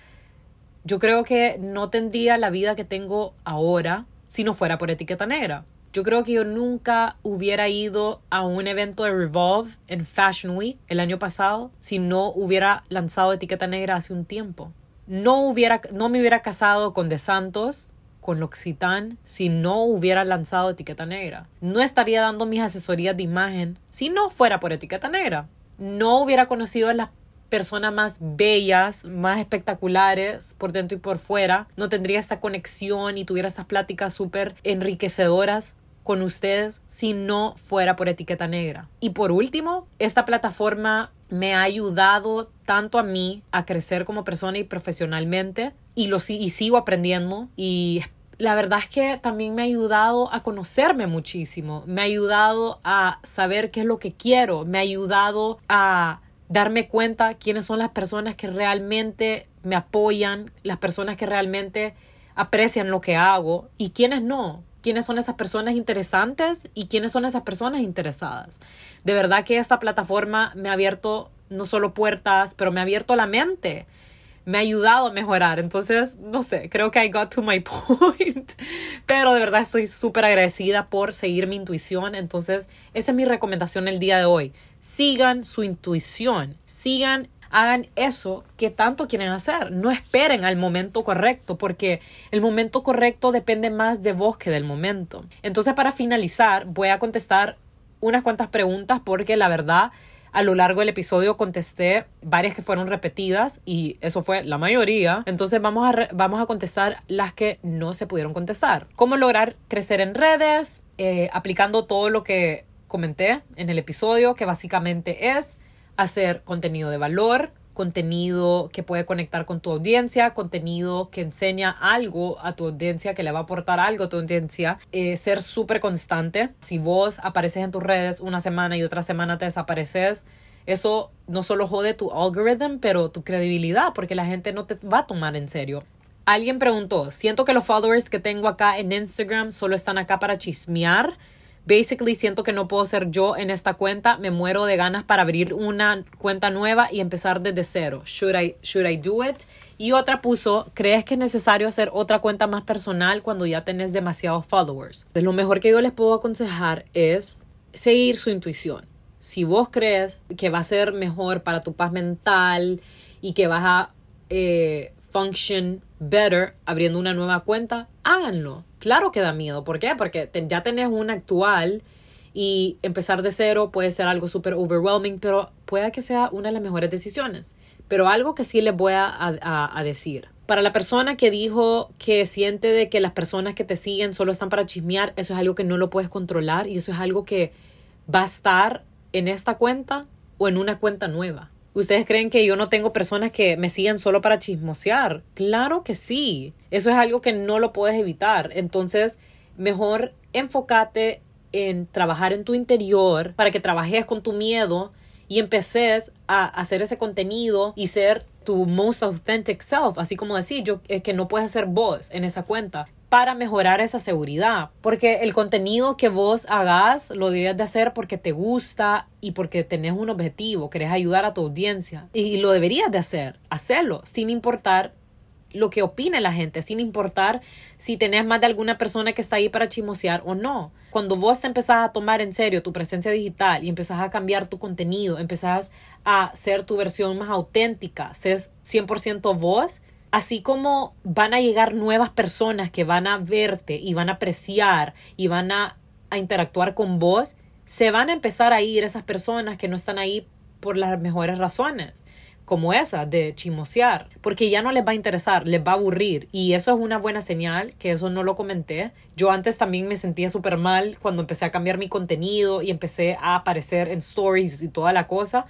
[SPEAKER 1] yo creo que no tendría la vida que tengo ahora si no fuera por etiqueta negra. Yo creo que yo nunca hubiera ido a un evento de Revolve en Fashion Week el año pasado si no hubiera lanzado etiqueta negra hace un tiempo. No, hubiera, no me hubiera casado con De Santos, con L'Occitane, si no hubiera lanzado etiqueta negra. No estaría dando mis asesorías de imagen si no fuera por etiqueta negra no hubiera conocido a las personas más bellas, más espectaculares por dentro y por fuera, no tendría esta conexión y tuviera estas pláticas súper enriquecedoras con ustedes si no fuera por etiqueta negra. Y por último, esta plataforma me ha ayudado tanto a mí a crecer como persona y profesionalmente y lo sigo aprendiendo y la verdad es que también me ha ayudado a conocerme muchísimo, me ha ayudado a saber qué es lo que quiero, me ha ayudado a darme cuenta quiénes son las personas que realmente me apoyan, las personas que realmente aprecian lo que hago y quiénes no, quiénes son esas personas interesantes y quiénes son esas personas interesadas. De verdad que esta plataforma me ha abierto no solo puertas, pero me ha abierto la mente me ha ayudado a mejorar. Entonces, no sé, creo que I got to my point. Pero de verdad estoy súper agradecida por seguir mi intuición. Entonces, esa es mi recomendación el día de hoy. Sigan su intuición. Sigan hagan eso que tanto quieren hacer. No esperen al momento correcto, porque el momento correcto depende más de vos que del momento. Entonces, para finalizar, voy a contestar unas cuantas preguntas porque la verdad a lo largo del episodio contesté varias que fueron repetidas y eso fue la mayoría. Entonces vamos a, vamos a contestar las que no se pudieron contestar. ¿Cómo lograr crecer en redes? Eh, aplicando todo lo que comenté en el episodio, que básicamente es hacer contenido de valor, contenido que puede conectar con tu audiencia, contenido que enseña algo a tu audiencia, que le va a aportar algo a tu audiencia, eh, ser súper constante. Si vos apareces en tus redes una semana y otra semana te desapareces, eso no solo jode tu algoritmo, pero tu credibilidad, porque la gente no te va a tomar en serio. Alguien preguntó, siento que los followers que tengo acá en Instagram solo están acá para chismear Basically siento que no puedo ser yo en esta cuenta, me muero de ganas para abrir una cuenta nueva y empezar desde cero. Should I, should I do it? Y otra puso, ¿crees que es necesario hacer otra cuenta más personal cuando ya tenés demasiados followers? Entonces, lo mejor que yo les puedo aconsejar es seguir su intuición. Si vos crees que va a ser mejor para tu paz mental y que vas a eh, function better abriendo una nueva cuenta, háganlo. Claro que da miedo. ¿Por qué? Porque ya tenés una actual y empezar de cero puede ser algo súper overwhelming, pero puede que sea una de las mejores decisiones. Pero algo que sí les voy a, a decir. Para la persona que dijo que siente de que las personas que te siguen solo están para chismear, eso es algo que no lo puedes controlar y eso es algo que va a estar en esta cuenta o en una cuenta nueva. ¿Ustedes creen que yo no tengo personas que me siguen solo para chismosear? Claro que sí. Eso es algo que no lo puedes evitar. Entonces, mejor enfócate en trabajar en tu interior para que trabajes con tu miedo y empeces a hacer ese contenido y ser tu most authentic self, así como decir, yo es que no puedes ser vos en esa cuenta para mejorar esa seguridad. Porque el contenido que vos hagas lo deberías de hacer porque te gusta y porque tenés un objetivo, querés ayudar a tu audiencia. Y lo deberías de hacer, hacerlo, sin importar lo que opine la gente, sin importar si tenés más de alguna persona que está ahí para chimosear o no. Cuando vos empezás a tomar en serio tu presencia digital y empezás a cambiar tu contenido, empezás a ser tu versión más auténtica, ser 100% vos, así como van a llegar nuevas personas que van a verte y van a apreciar y van a, interactuar con vos, se van a empezar a ir esas personas que no están ahí por las mejores razones como esa de chimosear, porque ya no les va a interesar, les va a aburrir y eso es una buena señal, que eso no lo comenté. Yo antes también me sentía súper mal cuando empecé a cambiar mi contenido y empecé a aparecer en stories y toda la cosa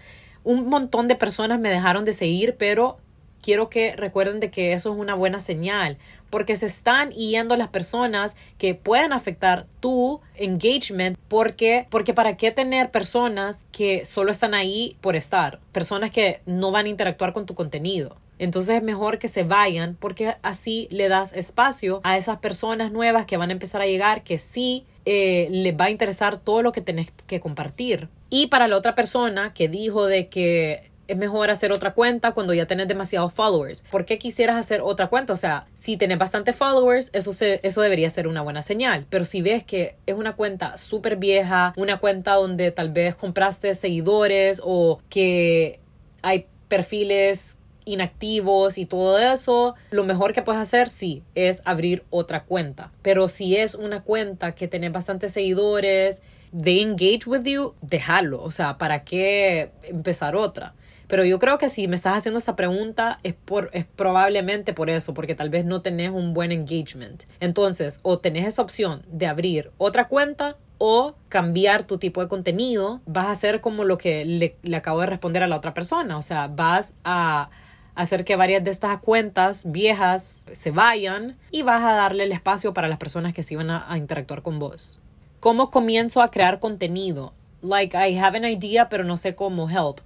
[SPEAKER 1] un montón de personas me dejaron de seguir, pero quiero que recuerden de que eso es una buena señal, porque se están yendo las personas que pueden afectar tu engagement, porque, porque para qué tener personas que solo están ahí por estar, personas que no van a interactuar con tu contenido. Entonces es mejor que se vayan porque así le das espacio a esas personas nuevas que van a empezar a llegar que sí eh, les va a interesar todo lo que tenés que compartir. Y para la otra persona que dijo de que es mejor hacer otra cuenta cuando ya tenés demasiados followers. ¿Por qué quisieras hacer otra cuenta? O sea, si tenés bastantes followers, eso, se, eso debería ser una buena señal. Pero si ves que es una cuenta súper vieja, una cuenta donde tal vez compraste seguidores o que hay perfiles inactivos y todo eso, lo mejor que puedes hacer sí es abrir otra cuenta. Pero si es una cuenta que tenés bastantes seguidores, de engage with you, déjalo. O sea, ¿para qué empezar otra? Pero yo creo que si me estás haciendo esta pregunta es, por, es probablemente por eso, porque tal vez no tenés un buen engagement. Entonces, o tenés esa opción de abrir otra cuenta o cambiar tu tipo de contenido, vas a hacer como lo que le, acabo de responder a la otra persona. O sea, vas a hacer que varias de estas cuentas viejas se vayan y vas a darle el espacio para las personas que sí van a, a interactuar con vos. ¿Cómo comienzo a crear contenido? Like, I have an idea, pero no sé cómo help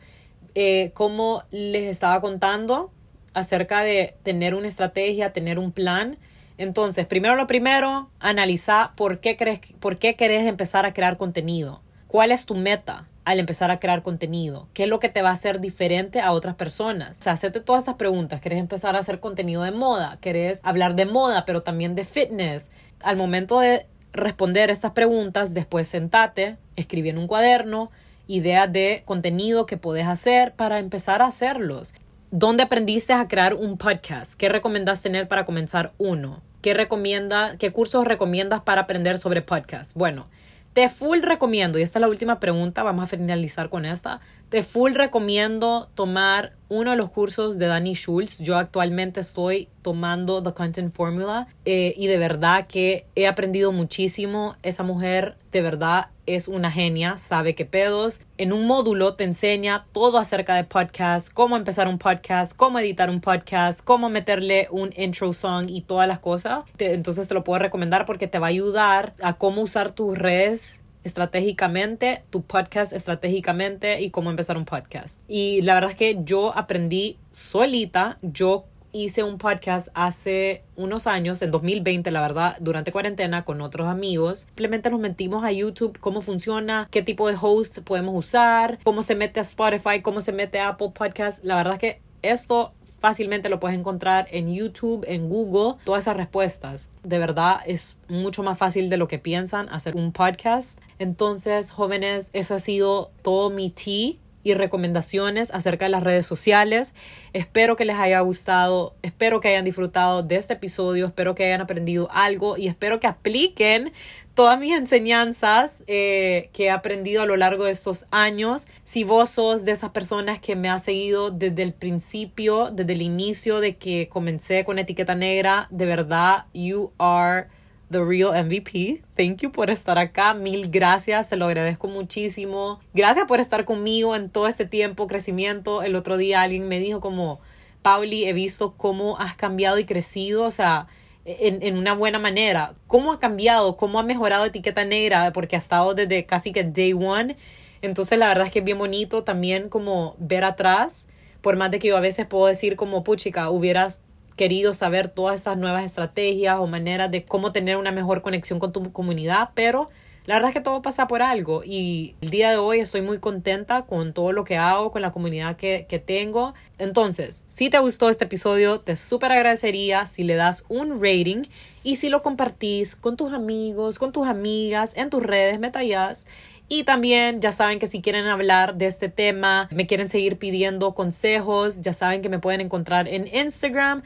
[SPEAKER 1] eh, como les estaba contando acerca de tener una estrategia, tener un plan. Entonces, primero lo primero, analiza por qué, crees, por qué querés empezar a crear contenido. ¿Cuál es tu meta al empezar a crear contenido? ¿Qué es lo que te va a hacer diferente a otras personas? O sea, hacete todas estas preguntas. ¿Querés empezar a hacer contenido de moda? ¿Querés hablar de moda, pero también de fitness? Al momento de responder estas preguntas, después sentate, escribe en un cuaderno, ideas de contenido que puedes hacer para empezar a hacerlos. ¿Dónde aprendiste a crear un podcast? ¿Qué recomiendas tener para comenzar uno? ¿Qué, recomienda, ¿Qué cursos recomiendas para aprender sobre podcast? Bueno, te full recomiendo, y esta es la última pregunta, vamos a finalizar con esta. Te full recomiendo tomar uno de los cursos de Danny Schultz. Yo actualmente estoy tomando The Content Formula eh, y de verdad que he aprendido muchísimo. Esa mujer de verdad es una genia, sabe qué pedos. En un módulo te enseña todo acerca de podcast, cómo empezar un podcast, cómo editar un podcast, cómo meterle un intro song y todas las cosas. entonces te lo puedo recomendar porque te va a ayudar a cómo usar tus redes estratégicamente, tu podcast estratégicamente y cómo empezar un podcast. Y la verdad es que yo aprendí solita, yo hice un podcast hace unos años, en 2020, la verdad, durante cuarentena con otros amigos. Simplemente nos metimos a YouTube, cómo funciona, qué tipo de host podemos usar, cómo se mete a Spotify, cómo se mete a Apple Podcast. La verdad es que esto fácilmente lo puedes encontrar en YouTube, en Google, todas esas respuestas. De verdad es mucho más fácil de lo que piensan hacer un podcast. Entonces, jóvenes, ese ha sido todo mi tea y recomendaciones acerca de las redes sociales. Espero que les haya gustado, espero que hayan disfrutado de este episodio, espero que hayan aprendido algo y espero que apliquen todas mis enseñanzas eh, que he aprendido a lo largo de estos años. Si vos sos de esas personas que me ha seguido desde el principio, desde el inicio de que comencé con etiqueta negra, de verdad, you are The Real MVP. Thank you por estar acá. Mil gracias. Te lo agradezco muchísimo. Gracias por estar conmigo en todo este tiempo, crecimiento. El otro día alguien me dijo como, Pauli, he visto cómo has cambiado y crecido. O sea, en, en, una buena manera. ¿Cómo ha cambiado? ¿Cómo ha mejorado etiqueta negra? Porque ha estado desde casi que day one. Entonces la verdad es que es bien bonito también como ver atrás. Por más de que yo a veces puedo decir como, puchica, hubieras querido saber todas esas nuevas estrategias o maneras de cómo tener una mejor conexión con tu comunidad, pero la verdad es que todo pasa por algo y el día de hoy estoy muy contenta con todo lo que hago, con la comunidad que, que tengo. Entonces, si te gustó este episodio, te súper agradecería si le das un rating y si lo compartís con tus amigos, con tus amigas, en tus redes, metallas. Y también ya saben que si quieren hablar de este tema, me quieren seguir pidiendo consejos, ya saben que me pueden encontrar en Instagram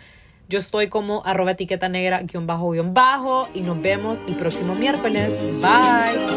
[SPEAKER 1] yo estoy como arroba etiqueta negra guion bajo guion bajo y nos vemos el próximo miércoles. Bye.